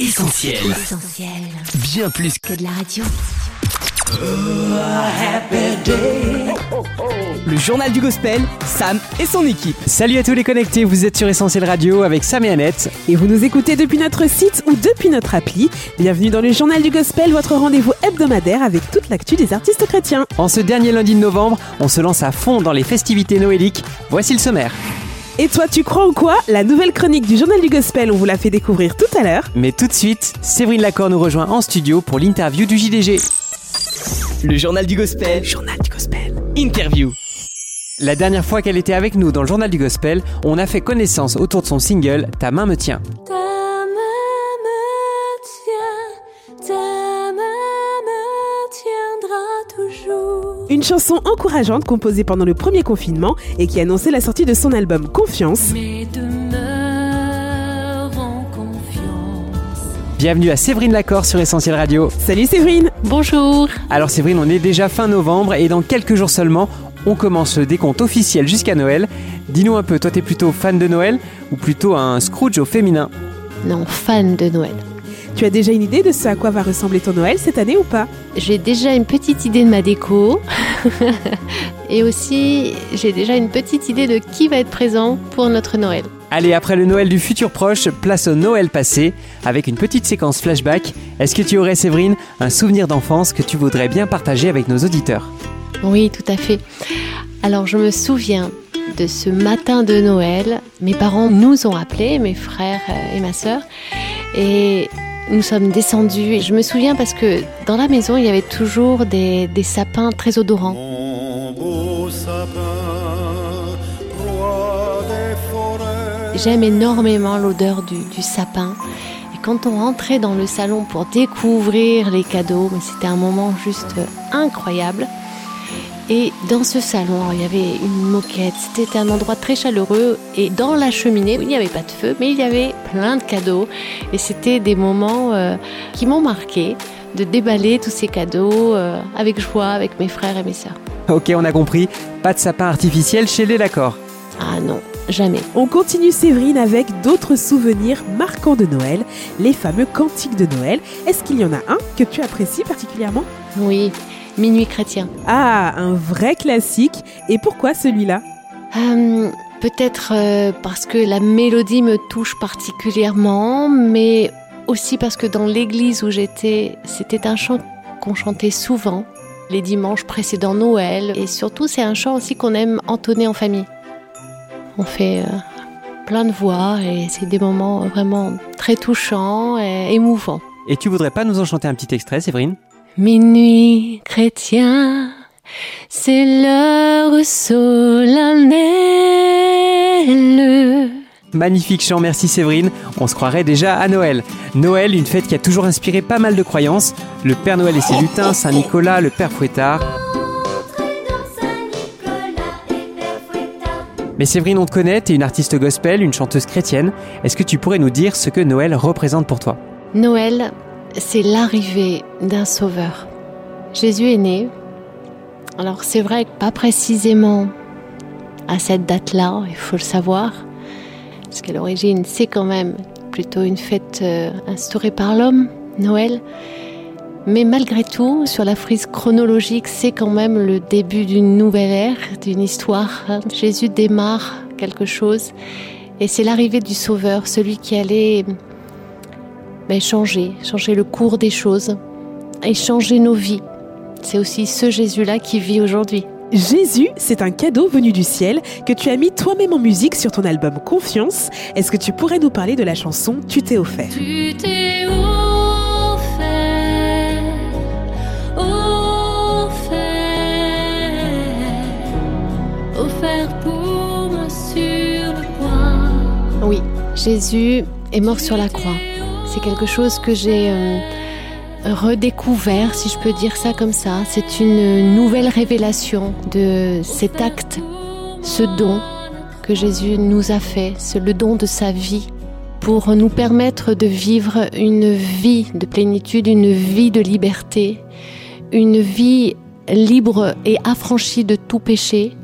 Essentiel. Essentiel. Bien plus Que de la radio. Le journal du gospel, Sam et son équipe. Salut à tous les connectés, vous êtes sur Essentiel Radio avec Sam et Annette. Et vous nous écoutez depuis notre site ou depuis notre appli. Bienvenue dans le journal du gospel, votre rendez-vous hebdomadaire avec toute l'actu des artistes chrétiens. En ce dernier lundi de novembre, on se lance à fond dans les festivités noéliques. Voici le sommaire. Et toi, tu crois ou quoi La nouvelle chronique du journal du gospel, on vous l'a fait découvrir tout à l'heure. Mais tout de suite, Séverine Lacor nous rejoint en studio pour l'interview du JDG. Le journal du gospel. Journal du gospel. Interview. La dernière fois qu'elle était avec nous dans le journal du gospel, on a fait connaissance autour de son single Ta main me tient. Ta main me tient, ta main me tiendra toujours. Une chanson encourageante composée pendant le premier confinement et qui annonçait la sortie de son album Confiance. Mais demeure en confiance. Bienvenue à Séverine Lacor sur Essentiel Radio. Salut Séverine Bonjour. Alors Séverine, on est déjà fin novembre et dans quelques jours seulement, on commence le décompte officiel jusqu'à Noël. Dis-nous un peu, toi t'es plutôt fan de Noël ou plutôt un Scrooge au féminin? Non, fan de Noël. Tu as déjà une idée de ce à quoi va ressembler ton Noël cette année ou pas J'ai déjà une petite idée de ma déco. Et aussi, j'ai déjà une petite idée de qui va être présent pour notre Noël. Allez, après le Noël du futur proche, place au Noël passé, avec une petite séquence flashback. Est-ce que tu aurais, Séverine, un souvenir d'enfance que tu voudrais bien partager avec nos auditeurs? Oui, tout à fait. Alors, je me souviens de ce matin de Noël. Mes parents nous ont appelés, mes frères et ma sœur. Et nous sommes descendus. Et je me souviens parce que dans la maison, il y avait toujours des, des sapins très odorants. J'aime énormément l'odeur du, du sapin. Et quand on rentrait dans le salon pour découvrir les cadeaux, c'était un moment juste incroyable. Et dans ce salon, il y avait une moquette, c'était un endroit très chaleureux. Et dans la cheminée, il n'y avait pas de feu, mais il y avait plein de cadeaux. Et c'était des moments euh, qui m'ont marqué, de déballer tous ces cadeaux euh, avec joie, avec mes frères et mes sœurs. Ok, on a compris, pas de sapin artificiel chez les Lacor. Ah non, jamais. On continue Séverine avec d'autres souvenirs marquants de Noël, les fameux cantiques de Noël. Est-ce qu'il y en a un que tu apprécies particulièrement? Oui, minuit chrétien. Ah, un vrai classique. Et pourquoi celui-là? Euh, Peut-être euh, parce que la mélodie me touche particulièrement, mais aussi parce que dans l'église où j'étais, c'était un chant qu'on chantait souvent les dimanches précédant Noël. Et surtout, c'est un chant aussi qu'on aime entonner en famille. On fait euh, plein de voix et c'est des moments vraiment très touchants et émouvants. Et tu voudrais pas nous en chanter un petit extrait, Séverine? Minuit chrétien, c'est l'heure solennelle. Magnifique chant, merci Séverine. On se croirait déjà à Noël. Noël, une fête qui a toujours inspiré pas mal de croyances. Le Père Noël et ses lutins, Saint Nicolas, le Père Fouettard. Mais Séverine, on te connaît, t'es une artiste gospel, une chanteuse chrétienne. Est-ce que tu pourrais nous dire ce que Noël représente pour toi? Noël, c'est l'arrivée d'un sauveur. Jésus est né. Alors c'est vrai que pas précisément à cette date-là, il faut le savoir, parce qu'à l'origine c'est quand même plutôt une fête euh, instaurée par l'homme, Noël. Mais malgré tout, sur la frise chronologique, c'est quand même le début d'une nouvelle ère, d'une histoire. Jésus démarre quelque chose, et c'est l'arrivée du Sauveur, celui qui allait ben, changer, changer le cours des choses et changer nos vies. C'est aussi ce Jésus-là qui vit aujourd'hui. Jésus, c'est un cadeau venu du ciel que tu as mis toi-même en musique sur ton album Confiance. Est-ce que tu pourrais nous parler de la chanson Tu t'es offert Tu t'es offert, offert, offert pour moi sur le bois. Oui, Jésus est mort sur la croix. C'est quelque chose que j'ai euh, redécouvert, si je peux dire ça comme ça. C'est une nouvelle révélation de cet acte, ce don que Jésus nous a fait, le don de sa vie pour nous permettre de vivre une vie de plénitude, une vie de liberté, une vie libre et affranchie de tout péché.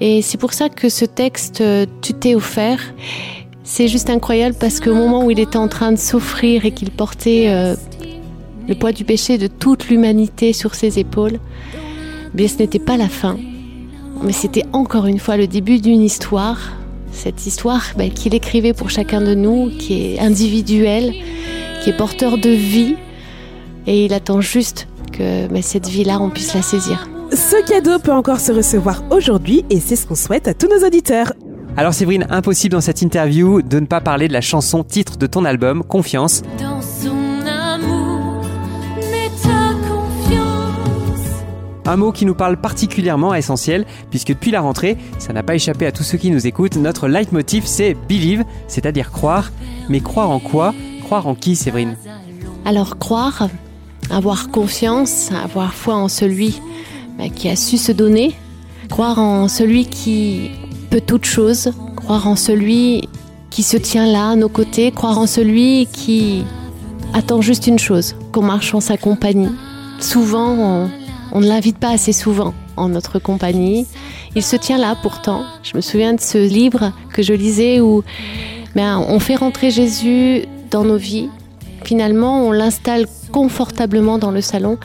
Et c'est pour ça que ce texte, euh, Tu t'es offert, C'est juste incroyable parce qu'au moment où il était en train de s'offrir et qu'il portait euh, le poids du péché de toute l'humanité sur ses épaules, eh bien ce n'était pas la fin, mais c'était encore une fois le début d'une histoire. Cette histoire ben, qu'il écrivait pour chacun de nous, qui est individuelle, qui est porteur de vie, et il attend juste que ben, cette vie-là, on puisse la saisir. Ce cadeau peut encore se recevoir aujourd'hui et c'est ce qu'on souhaite à tous nos auditeurs. Alors Séverine, impossible dans cette interview de ne pas parler de la chanson titre de ton album, Confiance. Dans son amour, mets ta confiance. Un mot qui nous parle particulièrement essentiel, puisque depuis la rentrée, ça n'a pas échappé à tous ceux qui nous écoutent, notre leitmotiv c'est believe, c'est-à-dire croire. Mais croire en quoi? Croire en qui, Séverine? Alors croire, avoir confiance, avoir foi en celui ben, qui a su se donner, croire en celui qui peut toute chose, croire en celui qui se tient là à nos côtés, croire en celui qui attend juste une chose, qu'on marche en sa compagnie. Souvent, on, ne l'invite pas assez souvent en notre compagnie. Il se tient là pourtant. Je me souviens de ce livre que je lisais où ben, on fait rentrer Jésus dans nos vies. Finalement, on l'installe confortablement dans le salon,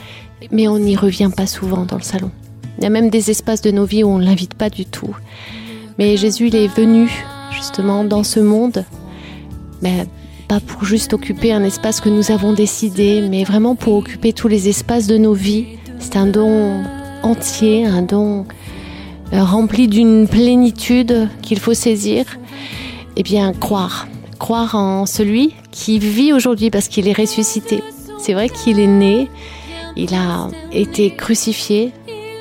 mais on n'y revient pas souvent dans le salon. Il y a même des espaces de nos vies où on ne l'invite pas du tout. Mais Jésus, est venu justement dans ce monde, mais pas pour juste occuper un espace que nous avons décidé, mais vraiment pour occuper tous les espaces de nos vies. C'est un don entier, un don euh, rempli d'une plénitude qu'il faut saisir. Eh bien, croire. Croire en celui qui vit aujourd'hui parce qu'il est ressuscité. C'est vrai qu'il est né, il a été crucifié,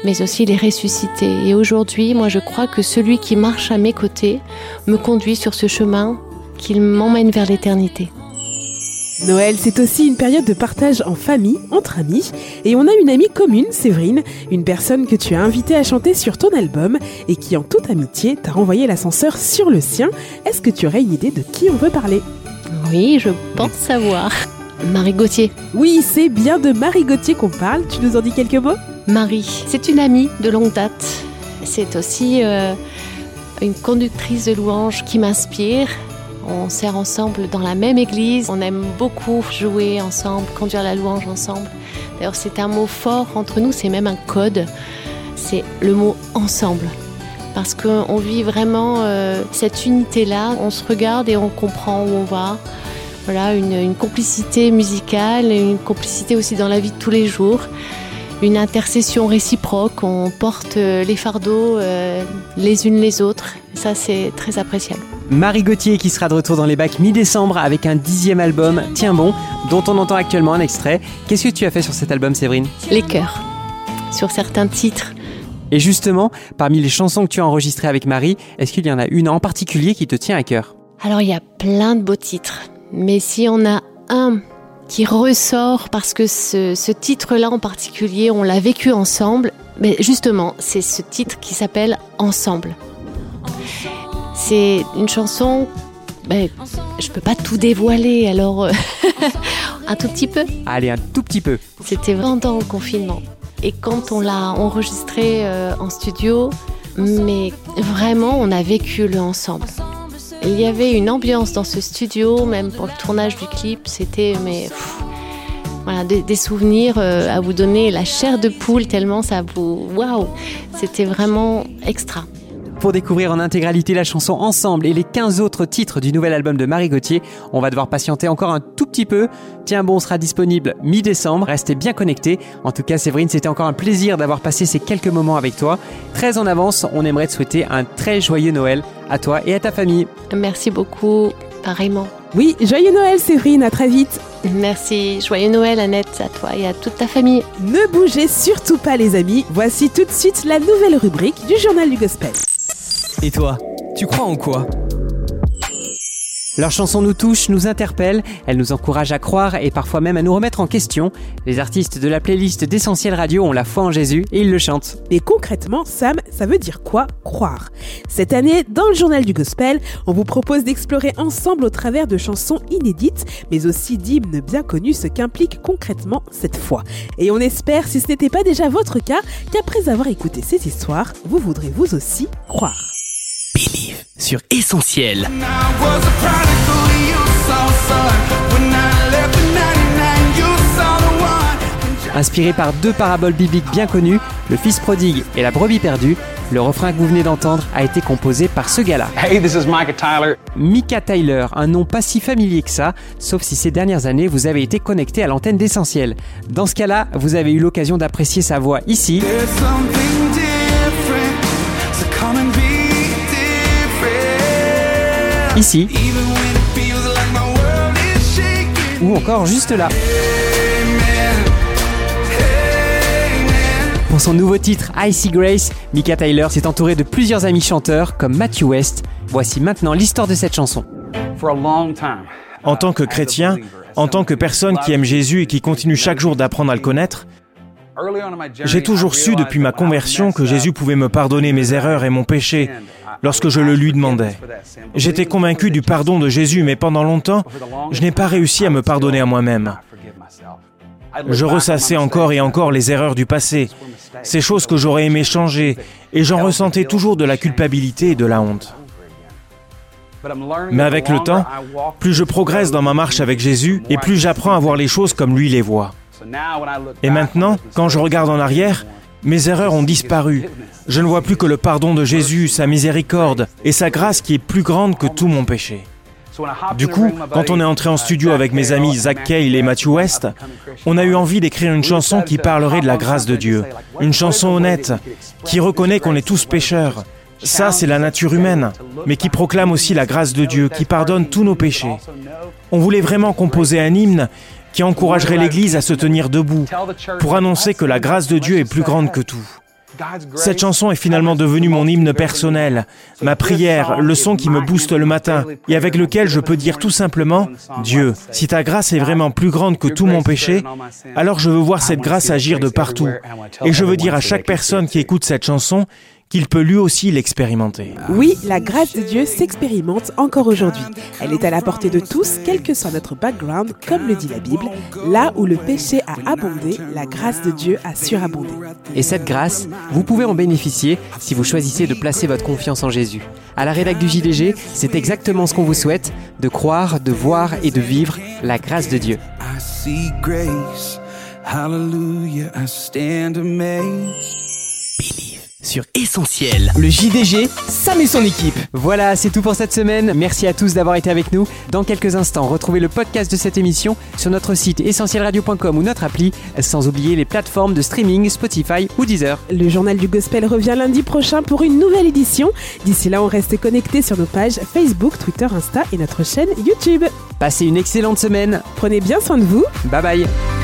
mais aussi il est ressuscité. Et aujourd'hui, moi je crois que celui qui marche à mes côtés me conduit sur ce chemin qu'il m'emmène vers l'éternité. Noël, c'est aussi une période de partage en famille, entre amis, et on a une amie commune, Séverine, une personne que tu as invitée à chanter sur ton album et qui en toute amitié t'a renvoyé l'ascenseur sur le sien. Est-ce que tu aurais une idée de qui on veut parler? Oui, je pense savoir. Marie Gauthier. Oui, c'est bien de Marie Gauthier qu'on parle, tu nous en dis quelques mots? Marie, c'est une amie de longue date. C'est aussi euh, une conductrice de louanges qui m'inspire. On sert ensemble dans la même église. On aime beaucoup jouer ensemble, conduire la louange ensemble. D'ailleurs, c'est un mot fort entre nous, c'est même un code. C'est le mot ensemble. Parce qu'on vit vraiment euh, cette unité-là. On se regarde et on comprend où on va. Voilà, une, une complicité musicale une complicité aussi dans la vie de tous les jours une intercession réciproque, on porte euh, les fardeaux euh, les unes les autres. Ça, c'est très appréciable. Marie Gauthier qui sera de retour dans les bacs mi-décembre avec un dixième album, Tiens bon, dont on entend actuellement un extrait. Qu'est-ce que tu as fait sur cet album, Séverine? Les chœurs, sur certains titres. Et justement, parmi les chansons que tu as enregistrées avec Marie, est-ce qu'il y en a une en particulier qui te tient à cœur? Alors, il y a plein de beaux titres. Mais si on a un qui ressort parce que ce, ce titre-là en particulier, on l'a vécu ensemble. Mais justement, c'est ce titre qui s'appelle Ensemble. C'est une chanson. Ben, je peux pas tout dévoiler, alors euh, un tout petit peu. Allez, un tout petit peu. C'était pendant le confinement. Et quand on l'a enregistré euh, en studio, mais vraiment, on a vécu le ensemble. Il y avait une ambiance dans ce studio, même pour le tournage du clip, c'était mais voilà des, des souvenirs euh, à vous donner la chair de poule tellement ça vous waouh, c'était vraiment extra. Pour découvrir en intégralité la chanson Ensemble et les 15 autres titres du nouvel album de Marie Gauthier, on va devoir patienter encore un tout petit peu. Tiens bon sera disponible mi-décembre, restez bien connectés. En tout cas Séverine, c'était encore un plaisir d'avoir passé ces quelques moments avec toi. Très en avance, on aimerait te souhaiter un très joyeux Noël à toi et à ta famille. Merci beaucoup, pareillement. Oui, joyeux Noël Séverine, à très vite. Merci, joyeux Noël Annette à toi et à toute ta famille. Ne bougez surtout pas les amis, voici tout de suite la nouvelle rubrique du journal du gospel. Et toi, tu crois en quoi? Leurs chansons nous touchent, nous interpellent, elles nous encouragent à croire et parfois même à nous remettre en question. Les artistes de la playlist d'Essentiel Radio ont la foi en Jésus et ils le chantent. Mais concrètement, Sam, ça veut dire quoi croire? Cette année, dans le journal du gospel, on vous propose d'explorer ensemble au travers de chansons inédites, mais aussi d'hymnes bien connus, ce qu'implique concrètement cette foi. Et on espère, si ce n'était pas déjà votre cas, qu'après avoir écouté ces histoires, vous voudrez vous aussi croire. Sur Essentiel. Inspiré par deux paraboles bibliques bien connues, le fils prodigue et la brebis perdue, le refrain que vous venez d'entendre a été composé par ce gars-là. Hey, this is Micah Tyler. Mika Tyler, un nom pas si familier que ça, sauf si ces dernières années vous avez été connecté à l'antenne d'essentiel. Dans ce cas-là, vous avez eu l'occasion d'apprécier sa voix ici, ici, ou encore juste là. Pour son nouveau titre I See Grace, Mika Tyler s'est entouré de plusieurs amis chanteurs comme Matthew West. Voici maintenant l'histoire de cette chanson. En tant que chrétien, en tant que personne qui aime Jésus et qui continue chaque jour d'apprendre à le connaître, j'ai toujours su depuis ma conversion que Jésus pouvait me pardonner mes erreurs et mon péché lorsque je le lui demandais. J'étais convaincu du pardon de Jésus, mais pendant longtemps, je n'ai pas réussi à me pardonner à moi-même. Je ressassais encore et encore les erreurs du passé, ces choses que j'aurais aimé changer, et j'en ressentais toujours de la culpabilité et de la honte. Mais avec le temps, plus je progresse dans ma marche avec Jésus, et plus j'apprends à voir les choses comme lui les voit. Et maintenant, quand je regarde en arrière, mes erreurs ont disparu. Je ne vois plus que le pardon de Jésus, sa miséricorde et sa grâce qui est plus grande que tout mon péché. Du coup, quand on est entré en studio avec mes amis Zach Cale et Matthew West, on a eu envie d'écrire une chanson qui parlerait de la grâce de Dieu. Une chanson honnête, qui reconnaît qu'on est tous pécheurs. Ça, c'est la nature humaine, mais qui proclame aussi la grâce de Dieu, qui pardonne tous nos péchés. On voulait vraiment composer un hymne qui encouragerait l'Église à se tenir debout pour annoncer que la grâce de Dieu est plus grande que tout. Cette chanson est finalement devenue mon hymne personnel, ma prière, le son qui me booste le matin et avec lequel je peux dire tout simplement, Dieu, si ta grâce est vraiment plus grande que tout mon péché, alors je veux voir cette grâce agir de partout. Et je veux dire à chaque personne qui écoute cette chanson qu'il peut lui aussi l'expérimenter. Oui, la grâce de Dieu s'expérimente encore aujourd'hui. Elle est à la portée de tous, quel que soit notre background, comme le dit la Bible. Là où le péché a abondé, la grâce de Dieu a surabondé. Et cette grâce, vous pouvez en bénéficier si vous choisissez de placer votre confiance en Jésus. À la rédac du JDG, c'est exactement ce qu'on vous souhaite, de croire, de voir et de vivre la grâce de Dieu. I see grace. Hallelujah. I stand amazed. Sur Essentiel. Le JDG, Sam et son équipe. Voilà, c'est tout pour cette semaine. Merci à tous d'avoir été avec nous. Dans quelques instants, retrouvez le podcast de cette émission sur notre site essentielradio.com ou notre appli, sans oublier les plateformes de streaming Spotify ou Deezer. Le journal du gospel revient lundi prochain pour une nouvelle édition. D'ici là, on reste connecté sur nos pages Facebook, Twitter, Insta et notre chaîne YouTube. Passez une excellente semaine. Prenez bien soin de vous. Bye bye.